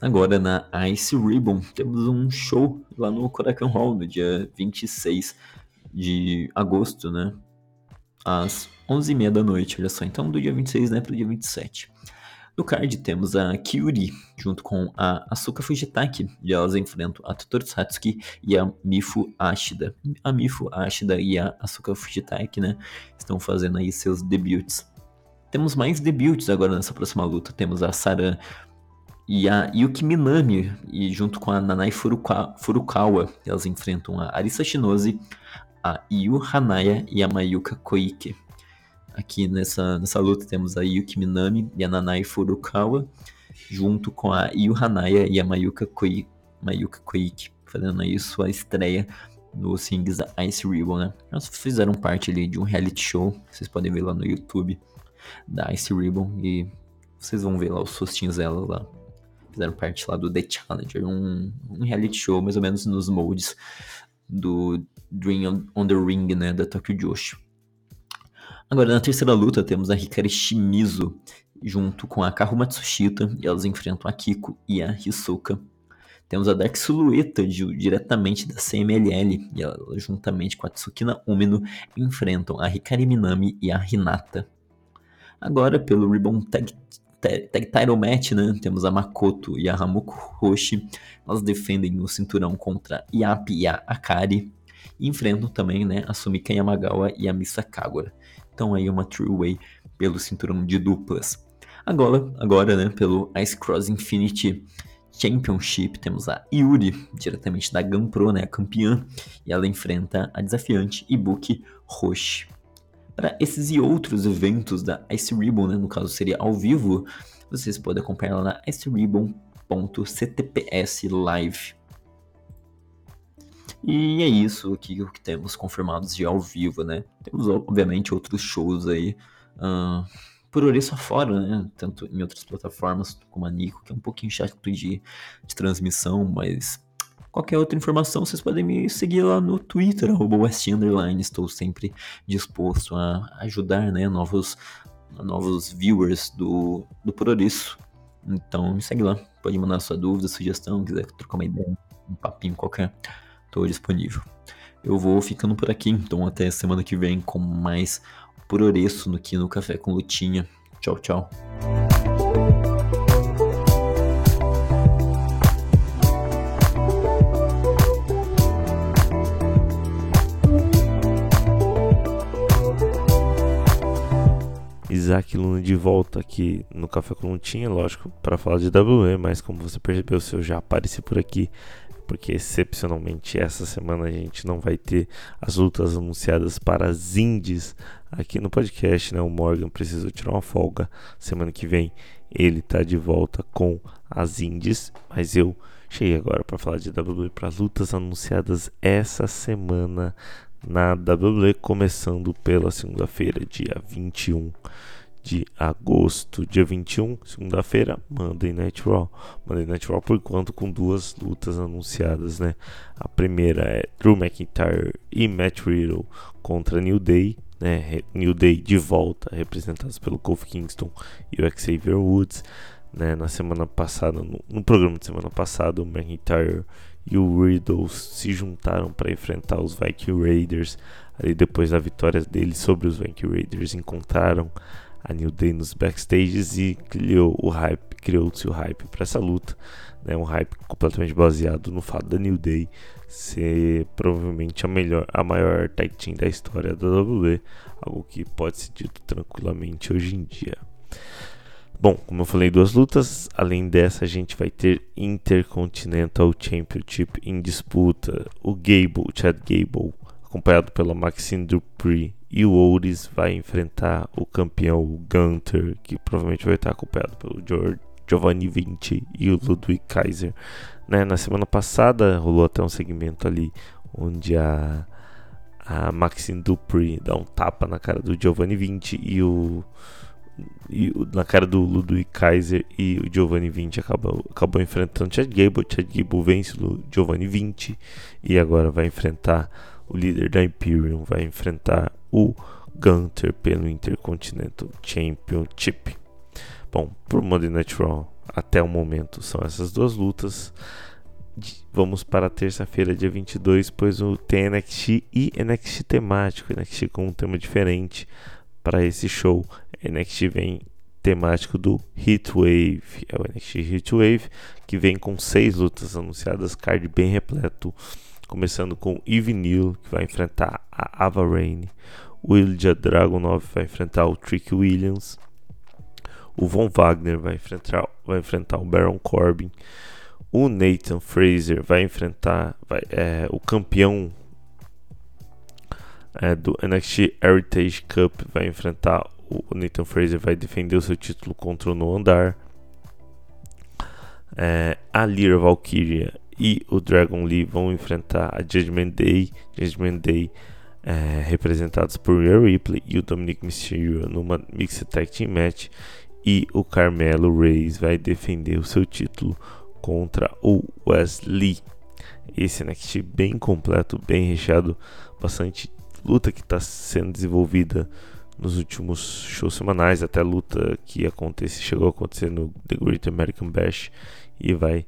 S2: Agora na Ice Ribbon temos um show lá no Korakuen Hall no dia 26 de agosto, né? Às 11h30 da noite, olha só. Então do dia 26 né, para o dia 27. No card temos a Kyuri junto com a Asuka Fujitaki e elas enfrentam a Totoro Satsuki e a Mifu Ashida. A Mifu Ashida e a Asuka Fujitaki, né, estão fazendo aí seus debuts. Temos mais debuts agora nessa próxima luta. Temos a Saran e a Yuki Minami e junto com a Nanai Furukawa, elas enfrentam a Arisa Shinose, a Yu Hanaya e a Mayuka Koike. Aqui nessa, nessa luta temos a Yuki Minami e a Nanai Furukawa, junto com a Yu Hanaya e a Mayuka, Koi, Mayuka Koike, fazendo aí sua estreia no Sings Ice Ribbon, né? Elas fizeram parte ali de um reality show, vocês podem ver lá no YouTube da Ice Ribbon e vocês vão ver lá os rostinhos dela lá. Fizeram parte lá do The Challenger, um, um reality show mais ou menos nos moldes do Dream on the Ring, né, da Tokyo Joshi. Agora, na terceira luta, temos a Hikari Shimizu junto com a Karu Matsushita, e elas enfrentam a Kiko e a Hisoka. Temos a Dark Silhueta de, diretamente da CMLL, e ela, juntamente com a Tsukina Umino, enfrentam a Hikari Minami e a Hinata. Agora, pelo Ribbon Tag, Tag, Tag Title Match, né, temos a Makoto e a Hamuko Hoshi. Elas defendem o cinturão contra a Yapi e a Akari. E enfrentam também né, a Sumika Yamagawa e a Misa Kagura. Então aí uma True Way pelo cinturão de duplas. Agora, agora né, pelo Ice Cross Infinity Championship, temos a Yuri, diretamente da Gampro, né, a campeã, e ela enfrenta a desafiante Ibuki Roshi. Para esses e outros eventos da Ice Ribbon, né, no caso seria ao vivo, vocês podem acompanhar lá na iceribbon.ctps live. E é isso aqui que temos confirmados de ao vivo, né? Temos, obviamente, outros shows aí uh, por Ouriço fora, né? Tanto em outras plataformas como a Nico, que é um pouquinho chato de, de transmissão, mas Qualquer outra informação, vocês podem me seguir lá no Twitter, Underline. Estou sempre disposto a ajudar né, novos, novos viewers do, do Progresso. Então me segue lá, pode mandar sua dúvida, sugestão, quiser trocar uma ideia, um papinho qualquer, estou disponível. Eu vou ficando por aqui, então até semana que vem com mais Progresso no Kino Café com Lutinha. Tchau, tchau.
S3: Isaac Luna de volta aqui no Café com Lutinha, lógico, para falar de WWE, mas como você percebeu, se eu já apareci por aqui, porque excepcionalmente essa semana a gente não vai ter as lutas anunciadas para as indies aqui no podcast, né? O Morgan precisou tirar uma folga. Semana que vem ele tá de volta com as indies, mas eu cheguei agora para falar de WWE para lutas anunciadas essa semana na WWE, começando pela segunda-feira, dia 21 de agosto, dia 21, segunda-feira, Monday Night Raw. Monday Night Raw, por enquanto, com duas lutas anunciadas, né? A primeira é Drew McIntyre e Matt Riddle contra New Day, né? New Day de volta, representados pelo Kofi Kingston e o Xavier Woods. Né? Na semana passada, no, no programa de semana passada, o McIntyre e o Riddle se juntaram para enfrentar os Viking Raiders. Ali depois da vitória deles sobre os Viking Raiders, encontraram a New Day nos backstages e criou o hype, criou-se o hype para essa luta, né? Um hype completamente baseado no fato da New Day ser provavelmente a melhor, a maior tag team da história da WWE, algo que pode ser dito tranquilamente hoje em dia. Bom, como eu falei, duas lutas. Além dessa, a gente vai ter Intercontinental Championship em disputa. O Gable, o Chad Gable, acompanhado pela Maxine Dupree e o Otis vai enfrentar o campeão Gunter, que provavelmente vai estar acompanhado pelo George, Giovanni Vinci e o Ludwig Kaiser. Né? Na semana passada rolou até um segmento ali onde a, a Maxine Dupree dá um tapa na cara do Giovanni Vinci e o e na cara do Ludwig Kaiser e o Giovanni Vinci acabou, acabou enfrentando Chad Gable. Chad Gable vence o Giovanni Vinci e agora vai enfrentar o líder da Imperium, vai enfrentar o Gunter pelo Intercontinental Championship. Bom, por Monday Night Raw, até o momento são essas duas lutas. Vamos para terça-feira, dia 22, pois tem NXT e NXT temático, NXT com um tema diferente para esse show. NXT vem temático do Heatwave, é o NXT Heatwave, que vem com seis lutas anunciadas, card bem repleto, começando com Eve Neal, que vai enfrentar a Ava Rain, o Ilja Dragunov vai enfrentar o Trick Williams, o Von Wagner vai enfrentar, vai enfrentar o Baron Corbin, o Nathan Fraser vai enfrentar vai, é, o campeão é, do NXT Heritage Cup, vai enfrentar o Nathan Fraser, vai defender o seu título contra o No Andar. É, a Lyra Valkyria e o Dragon Lee vão enfrentar a Judgment Day. Judgment Day é, representados por Rhea Ripley e o Dominic Mysterio numa Mixed Tag Team Match. E o Carmelo Reis vai defender o seu título contra o Wesley. Esse NXT bem completo, bem recheado, bastante luta que está sendo desenvolvida nos últimos shows semanais, até luta que acontece, chegou a acontecer no The Great American Bash e vai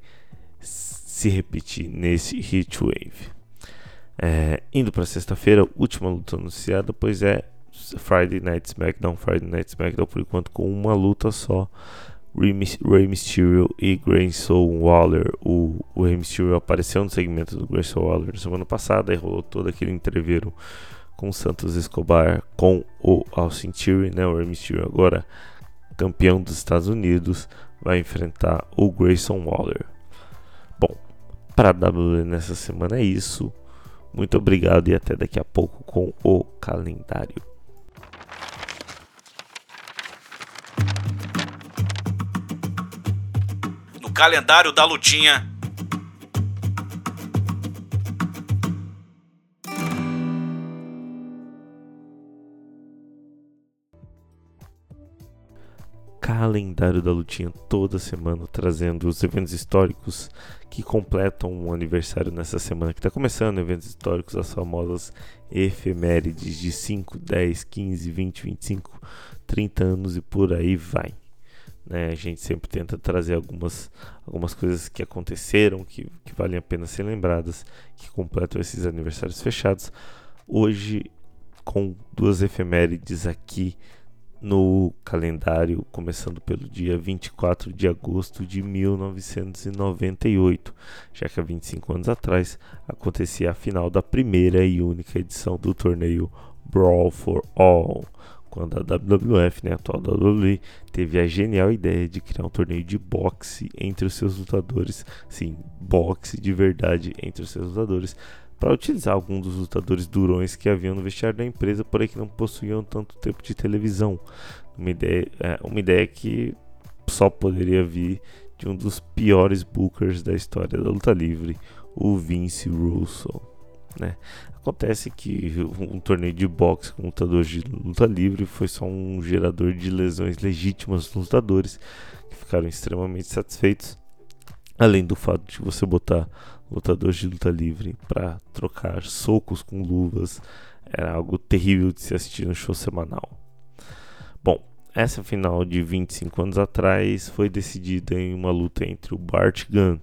S3: se repetir nesse Heatwave. É, indo para sexta-feira, última luta anunciada, pois é Friday Night SmackDown. Friday Night SmackDown por enquanto com uma luta só. Rey Mysterio e Grayson Waller. O, o Rey Mysterio apareceu no segmento do Grayson Waller na semana passada e rolou todo aquele entreveiro com o Santos Escobar com o Austin Theory, né? O Rey Mysterio agora campeão dos Estados Unidos vai enfrentar o Grayson Waller. Para a WWE nessa semana é isso. Muito obrigado e até daqui a pouco com o calendário.
S4: No calendário da lutinha.
S3: Calendário da lutinha toda semana, trazendo os eventos históricos que completam um aniversário nessa semana que está começando, eventos históricos, as famosas efemérides de 5, 10, 15, 20, 25, 30 anos e por aí vai. Né? A gente sempre tenta trazer algumas, algumas coisas que aconteceram, que, que valem a pena ser lembradas, que completam esses aniversários fechados. Hoje, com duas efemérides aqui no calendário, começando pelo dia 24 de agosto de 1998, já que há 25 anos atrás acontecia a final da primeira e única edição do torneio Brawl for All, quando a WWF, né, a atual WWE, teve a genial ideia de criar um torneio de boxe entre os seus lutadores, sim, boxe de verdade entre os seus lutadores, para utilizar alguns dos lutadores durões que haviam no vestiário da empresa, porém que não possuíam tanto tempo de televisão. Uma ideia, é, uma ideia que só poderia vir de um dos piores bookers da história da luta livre, o Vince Russo. Né? Acontece que um torneio de boxe com lutadores de luta livre foi só um gerador de lesões legítimas dos lutadores que ficaram extremamente satisfeitos. Além do fato de você botar lutadores de luta livre para trocar socos com luvas. Era algo terrível de se assistir no show semanal. Bom, essa final de 25 anos atrás foi decidida em uma luta entre o Bart Gunn,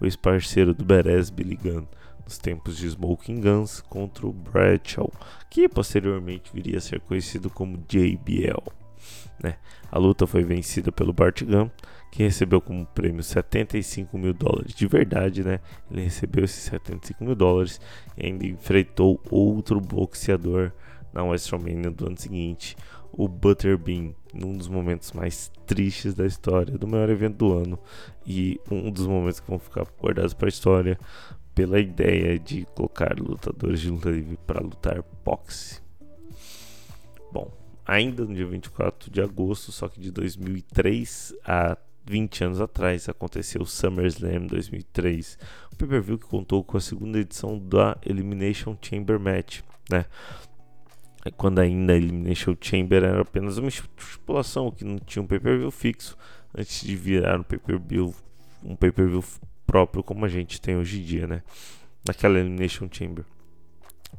S3: o ex-parceiro do Beres Billy Gunn, nos tempos de Smoking Guns, contra o Bradshaw, que posteriormente viria a ser conhecido como JBL. Né? A luta foi vencida pelo Bart Gunn, que recebeu como prêmio 75 mil dólares. De verdade, né? Ele recebeu esses 75 mil dólares e ainda enfrentou outro boxeador na WrestleMania do ano seguinte, o Butterbean, num dos momentos mais tristes da história, do maior evento do ano e um dos momentos que vão ficar guardados para a história pela ideia de colocar lutadores de luta livre para lutar boxe. Bom, ainda no dia 24 de agosto, só que de 2003 a 20 anos atrás aconteceu o SummerSlam 2003, o pay-per-view que contou com a segunda edição da Elimination Chamber Match, né? É quando ainda a Elimination Chamber era apenas uma estipulação que não tinha um pay-per-view fixo antes de virar um pay-per-view um pay-per-view próprio como a gente tem hoje em dia, né? Naquela Elimination Chamber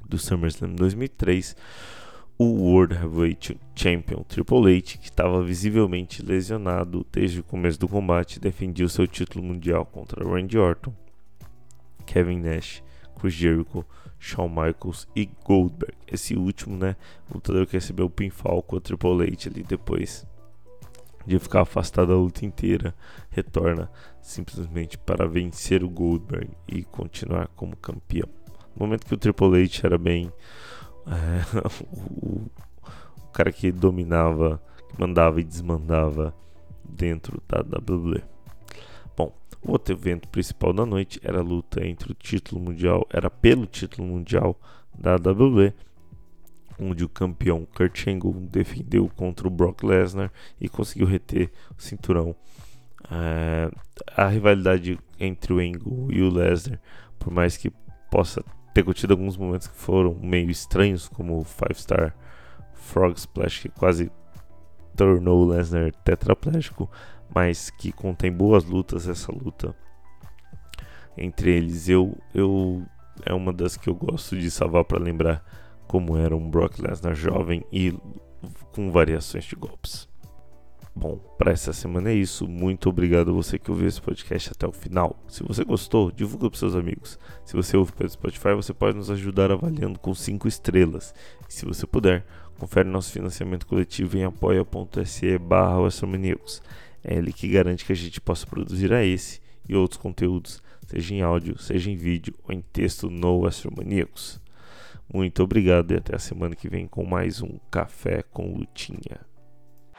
S3: do SummerSlam 2003 o World Heavyweight Champion Triple H, que estava visivelmente lesionado desde o começo do combate, defendia o seu título mundial contra Randy Orton, Kevin Nash, Chris Jericho, Shawn Michaels e Goldberg. Esse último, né, lutador que recebeu o pinfall com o Triple H ali depois de ficar afastado da luta inteira, retorna simplesmente para vencer o Goldberg e continuar como campeão. No momento que o Triple H era bem é, o, o, cara que dominava, que mandava e desmandava dentro da WWE. Bom, o outro evento principal da noite era a luta entre o título mundial, era pelo título mundial da WWE, onde o campeão Kurt Angle defendeu contra o Brock Lesnar e conseguiu reter o cinturão. É, a rivalidade entre o Angle e o Lesnar, por mais que possa ter tido alguns momentos que foram meio estranhos, como o Five Star Frog Splash, que quase tornou o Lesnar tetraplégico, mas que contém boas lutas. Essa luta entre eles, eu, eu é uma das que eu gosto de salvar para lembrar como era um Brock Lesnar jovem e com variações de golpes. Bom, para essa semana é isso. Muito obrigado a você que ouviu esse podcast até o final. Se você gostou, divulga para seus amigos. Se você ouve pelo Spotify, você pode nos ajudar avaliando com 5 estrelas. E se você puder, confere nosso financiamento coletivo em apoia.se barra É ele que garante que a gente possa produzir a esse e outros conteúdos, seja em áudio, seja em vídeo ou em texto no Astromaníacos. Muito obrigado e até a semana que vem com mais um Café com Lutinha.